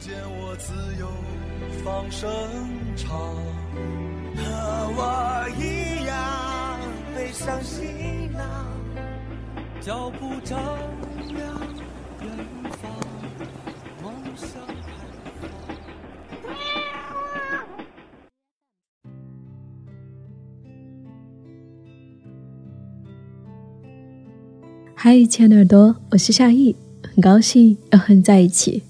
见我自由放声唱，和我一样背上行囊，脚步丈量远方，梦想开放。嗨，亲爱的耳朵，我是夏意，很高兴要和你在一起。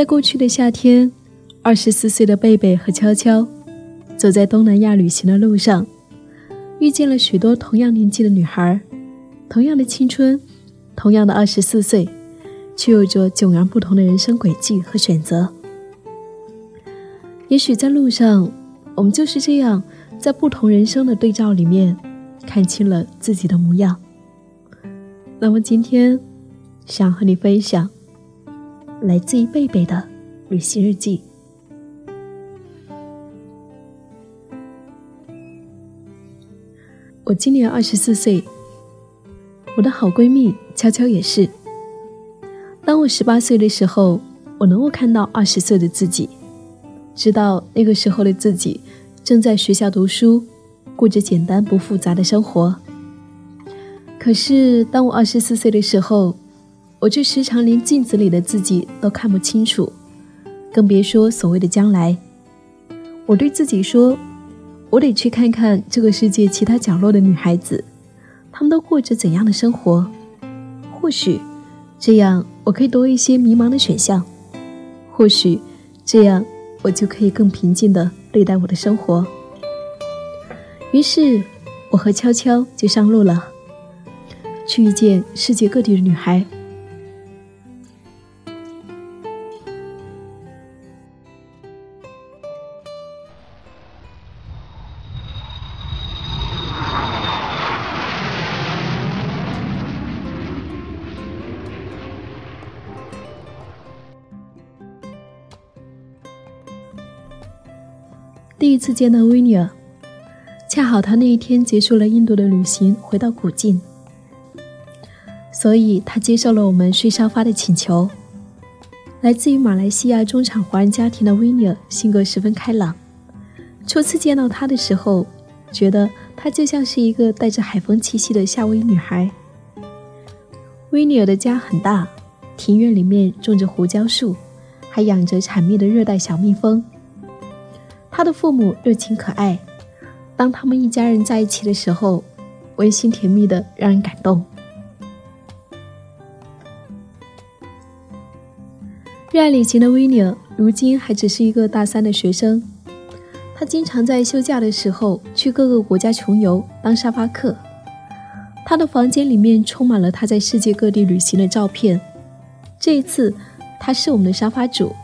在过去的夏天，二十四岁的贝贝和悄悄走在东南亚旅行的路上，遇见了许多同样年纪的女孩，同样的青春，同样的二十四岁，却有着迥然不同的人生轨迹和选择。也许在路上，我们就是这样，在不同人生的对照里面。看清了自己的模样。那么今天，想和你分享来自于贝贝的旅行日记。我今年二十四岁，我的好闺蜜悄悄也是。当我十八岁的时候，我能够看到二十岁的自己，知道那个时候的自己正在学校读书。过着简单不复杂的生活。可是，当我二十四岁的时候，我却时常连镜子里的自己都看不清楚，更别说所谓的将来。我对自己说：“我得去看看这个世界其他角落的女孩子，她们都过着怎样的生活？或许，这样我可以多一些迷茫的选项；或许，这样我就可以更平静地对待我的生活。”于是，我和悄悄就上路了，去遇见世界各地的女孩。第一次见到维尼尔。恰好他那一天结束了印度的旅行，回到古晋，所以他接受了我们睡沙发的请求。来自于马来西亚中产华人家庭的维尼尔性格十分开朗。初次见到他的时候，觉得他就像是一个带着海风气息的夏威夷女孩。维尼尔的家很大，庭院里面种着胡椒树，还养着产蜜的热带小蜜蜂。他的父母热情可爱。当他们一家人在一起的时候，温馨甜蜜的让人感动。热爱旅行的维尼尔，如今还只是一个大三的学生。他经常在休假的时候去各个国家穷游，当沙发客。他的房间里面充满了他在世界各地旅行的照片。这一次，他是我们的沙发主。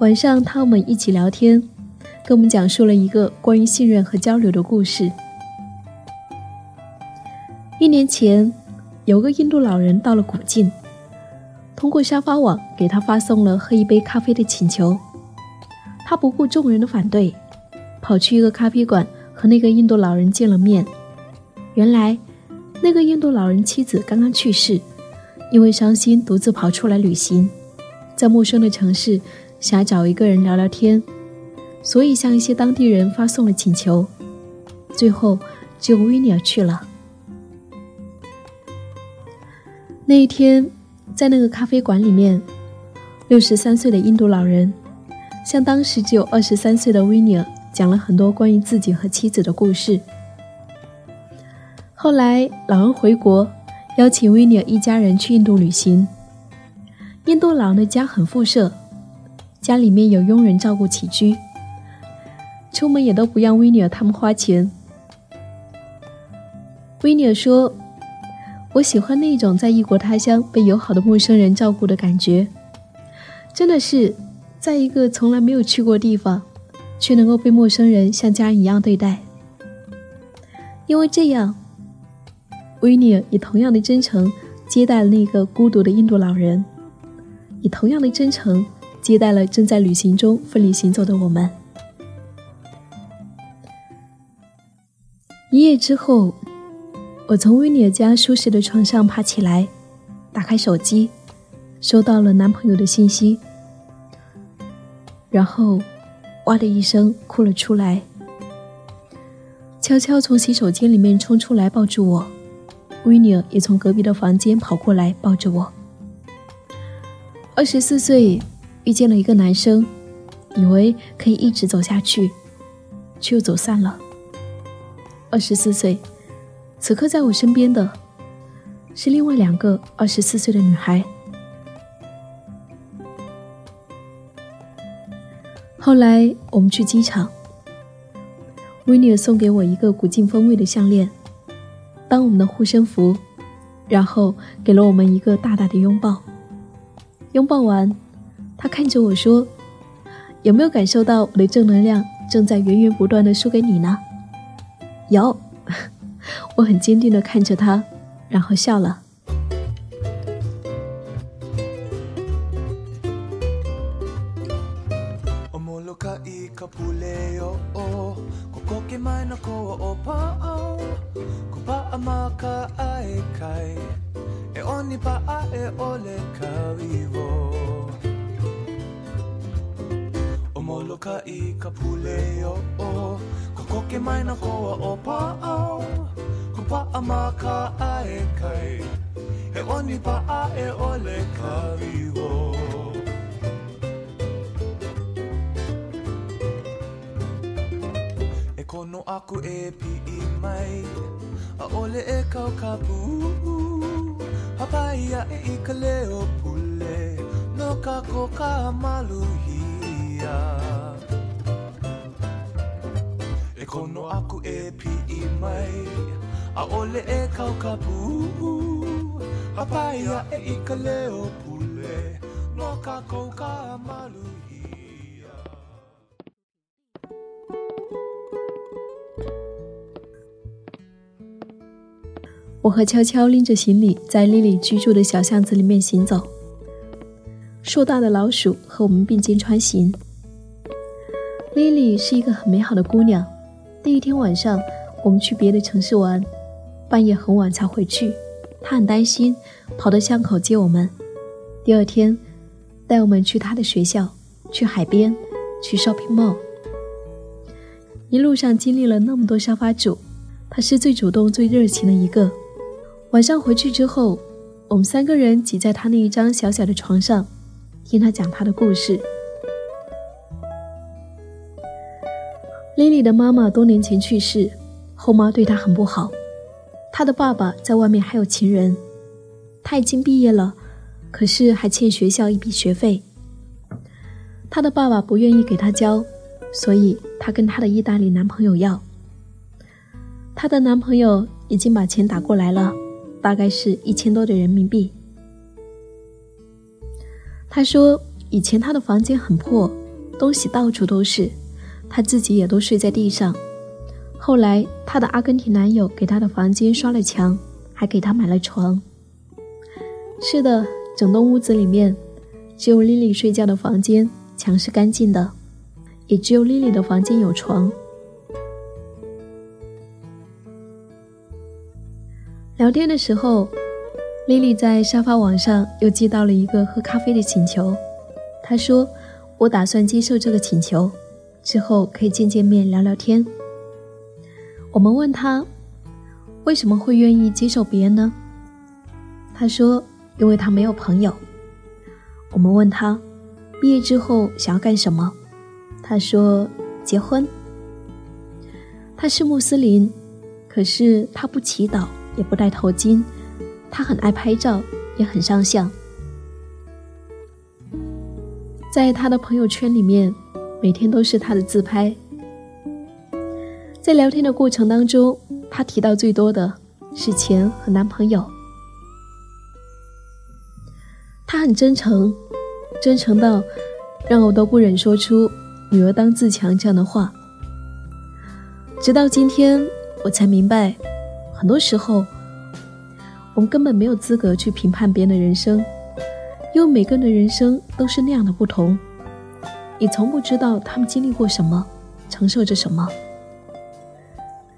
晚上，他我们一起聊天。给我们讲述了一个关于信任和交流的故事。一年前，有个印度老人到了古晋，通过沙发网给他发送了喝一杯咖啡的请求。他不顾众人的反对，跑去一个咖啡馆和那个印度老人见了面。原来，那个印度老人妻子刚刚去世，因为伤心独自跑出来旅行，在陌生的城市想找一个人聊聊天。所以向一些当地人发送了请求，最后只有维尼尔去了。那一天，在那个咖啡馆里面，六十三岁的印度老人向当时只有二十三岁的维尼尔讲了很多关于自己和妻子的故事。后来，老人回国，邀请维尼尔一家人去印度旅行。印度老人的家很富庶，家里面有佣人照顾起居。出门也都不让维尼尔他们花钱。维尼尔说：“我喜欢那种在异国他乡被友好的陌生人照顾的感觉，真的是在一个从来没有去过地方，却能够被陌生人像家人一样对待。因为这样，维尼尔以同样的真诚接待了那个孤独的印度老人，以同样的真诚接待了正在旅行中奋力行走的我们。一夜之后。我从维尼尔家舒适的床上爬起来，打开手机，收到了男朋友的信息，然后哇的一声哭了出来，悄悄从洗手间里面冲出来抱住我，维尼尔也从隔壁的房间跑过来抱着我。二十四岁遇见了一个男生，以为可以一直走下去，却又走散了。二十四岁。此刻在我身边的是另外两个二十四岁的女孩。后来我们去机场，维尼尔送给我一个古晋风味的项链，当我们的护身符，然后给了我们一个大大的拥抱。拥抱完，他看着我说：“有没有感受到我的正能量正在源源不断的输给你呢？”有。我很坚定的看着他，然后笑了。ko ke mai na koa o pāau. Ko paa mā ka ae kai. He oni paa e ole ka viho. E kono aku e i mai. A ole e kau ka pūu Hapai ia e i ka leo pule. No ka ko ka maluhi. Kono aku e pi i mai 我和悄悄拎着行李，在丽丽居住的小巷子里面行走。硕大的老鼠和我们并肩穿行。丽丽是一个很美好的姑娘。第一天晚上，我们去别的城市玩。半夜很晚才回去，他很担心，跑到巷口接我们。第二天，带我们去他的学校，去海边，去 shopping mall。一路上经历了那么多沙发主，他是最主动、最热情的一个。晚上回去之后，我们三个人挤在他那一张小小的床上，听他讲他的故事。Lily 的妈妈多年前去世，后妈对她很不好。她的爸爸在外面还有情人，她已经毕业了，可是还欠学校一笔学费。他的爸爸不愿意给他交，所以他跟他的意大利男朋友要。他的男朋友已经把钱打过来了，大概是一千多的人民币。他说以前他的房间很破，东西到处都是，她自己也都睡在地上。后来，她的阿根廷男友给她的房间刷了墙，还给她买了床。是的，整栋屋子里面，只有莉莉睡觉的房间墙是干净的，也只有莉莉的房间有床。聊天的时候，莉莉在沙发网上又接到了一个喝咖啡的请求。她说：“我打算接受这个请求，之后可以见见面聊聊天。”我们问他为什么会愿意接受别人呢？他说：“因为他没有朋友。”我们问他毕业之后想要干什么？他说：“结婚。”他是穆斯林，可是他不祈祷，也不戴头巾。他很爱拍照，也很上相。在他的朋友圈里面，每天都是他的自拍。在聊天的过程当中，她提到最多的是钱和男朋友，他很真诚，真诚到让我都不忍说出“女儿当自强”这样的话。直到今天，我才明白，很多时候我们根本没有资格去评判别人的人生，因为每个人的人生都是那样的不同。你从不知道他们经历过什么，承受着什么。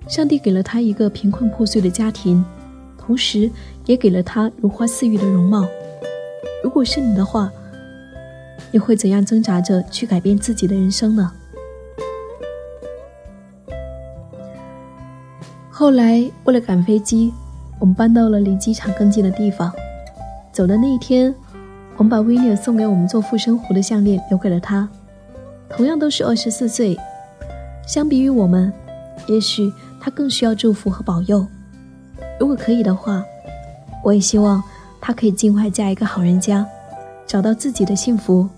上帝给了他一个贫困破碎的家庭，同时也给了他如花似玉的容貌。如果是你的话，你会怎样挣扎着去改变自己的人生呢？后来，为了赶飞机，我们搬到了离机场更近的地方。走的那一天，我们把威廉送给我们做护身符的项链留给了他。同样都是二十四岁，相比于我们，也许他更需要祝福和保佑。如果可以的话，我也希望他可以尽快嫁一个好人家，找到自己的幸福。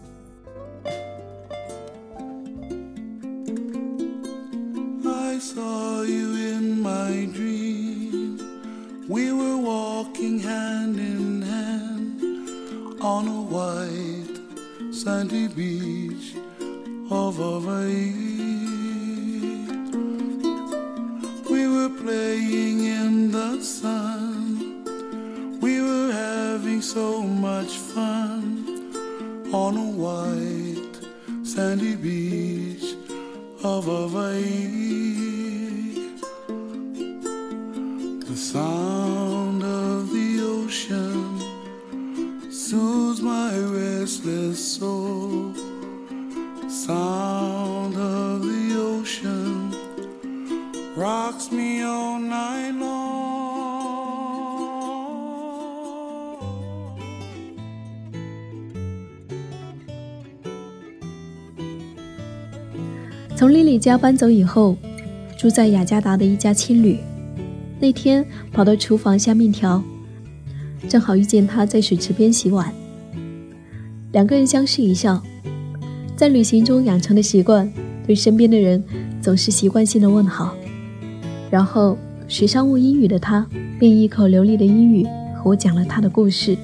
Of Hawaii. We were playing in the sun. We were having so much fun on a white sandy beach of Hawaii. Rock me all night long. 从莉莉家搬走以后，住在雅加达的一家青旅。那天跑到厨房下面条，正好遇见他在水池边洗碗，两个人相视一笑。在旅行中养成的习惯，对身边的人总是习惯性的问好。然后学商务英语的他，便一口流利的英语和我讲了他的故事。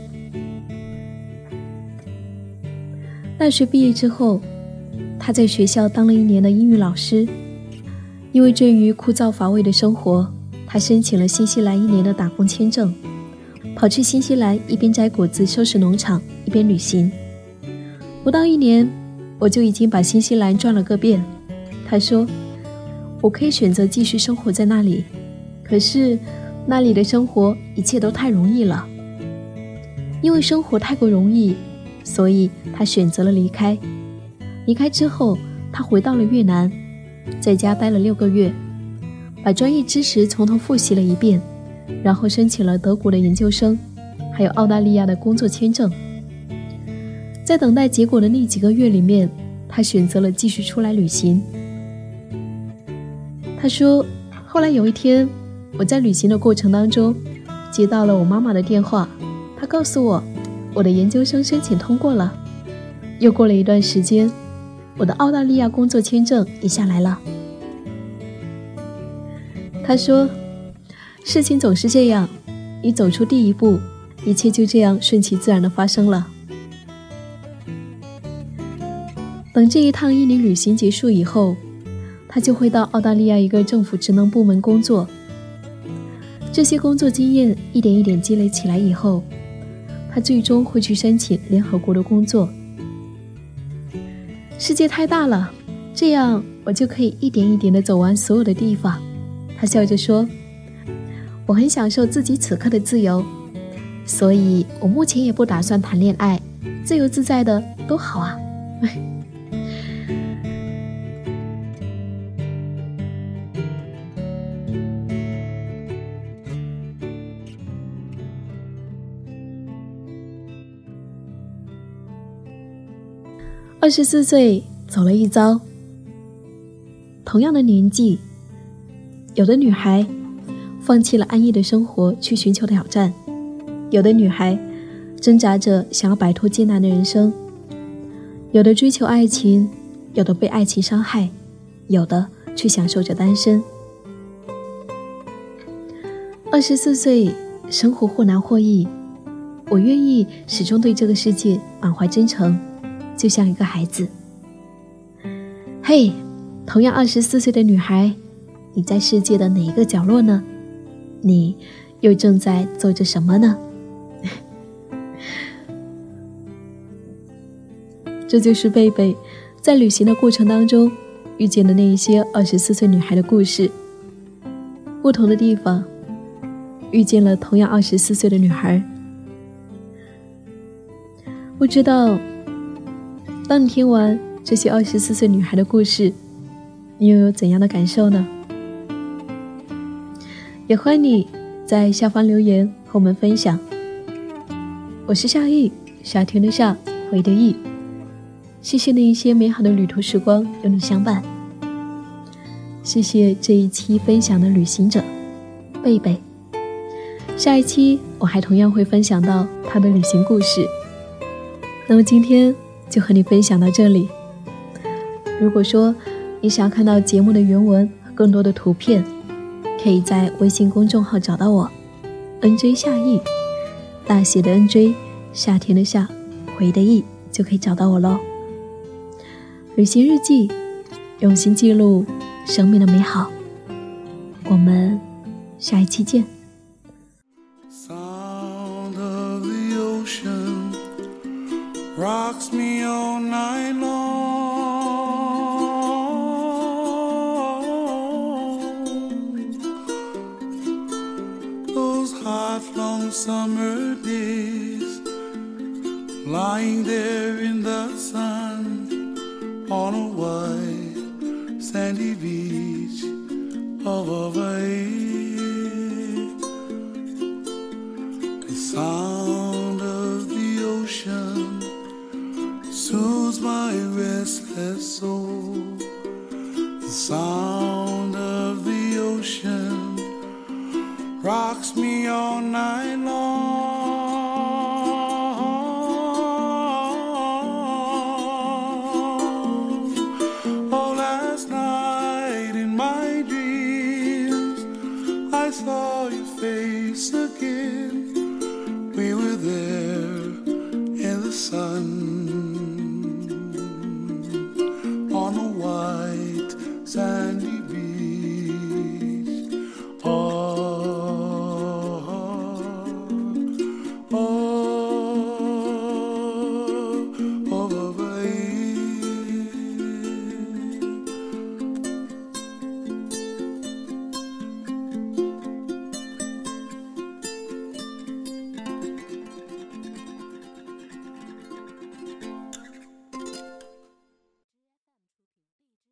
大学毕业之后，他在学校当了一年的英语老师。因为这于枯燥乏味的生活，他申请了新西兰一年的打工签证，跑去新西兰一边摘果子、收拾农场，一边旅行。不到一年。我就已经把新西兰转了个遍。他说：“我可以选择继续生活在那里，可是那里的生活一切都太容易了。因为生活太过容易，所以他选择了离开。离开之后，他回到了越南，在家待了六个月，把专业知识从头复习了一遍，然后申请了德国的研究生，还有澳大利亚的工作签证。”在等待结果的那几个月里面，他选择了继续出来旅行。他说：“后来有一天，我在旅行的过程当中，接到了我妈妈的电话，她告诉我，我的研究生申请通过了。又过了一段时间，我的澳大利亚工作签证也下来了。”他说：“事情总是这样，你走出第一步，一切就这样顺其自然的发生了。”等这一趟印尼旅行结束以后，他就会到澳大利亚一个政府职能部门工作。这些工作经验一点一点积累起来以后，他最终会去申请联合国的工作。世界太大了，这样我就可以一点一点的走完所有的地方。他笑着说：“我很享受自己此刻的自由，所以我目前也不打算谈恋爱，自由自在的多好啊。” 二十四岁走了一遭。同样的年纪，有的女孩放弃了安逸的生活去寻求挑战，有的女孩挣扎着想要摆脱艰难的人生，有的追求爱情，有的被爱情伤害，有的却享受着单身。二十四岁，生活或难或易，我愿意始终对这个世界满怀真诚，就像一个孩子。嘿，同样二十四岁的女孩，你在世界的哪一个角落呢？你又正在做着什么呢？这就是贝贝在旅行的过程当中遇见的那一些二十四岁女孩的故事。不同的地方，遇见了同样二十四岁的女孩。不知道，当你听完这些二十四岁女孩的故事，你又有怎样的感受呢？也欢迎你在下方留言和我们分享。我是夏意，夏天的夏，回的意。谢谢那一些美好的旅途时光有你相伴。谢谢这一期分享的旅行者贝贝。下一期我还同样会分享到他的旅行故事。那么今天就和你分享到这里。如果说你想要看到节目的原文和更多的图片，可以在微信公众号找到我，NJ 夏意，大写的 NJ，夏天的夏，回的意，就可以找到我喽。旅行日记，用心记录生命的美好。我们下一期见。The sound of the ocean soothes my restless soul.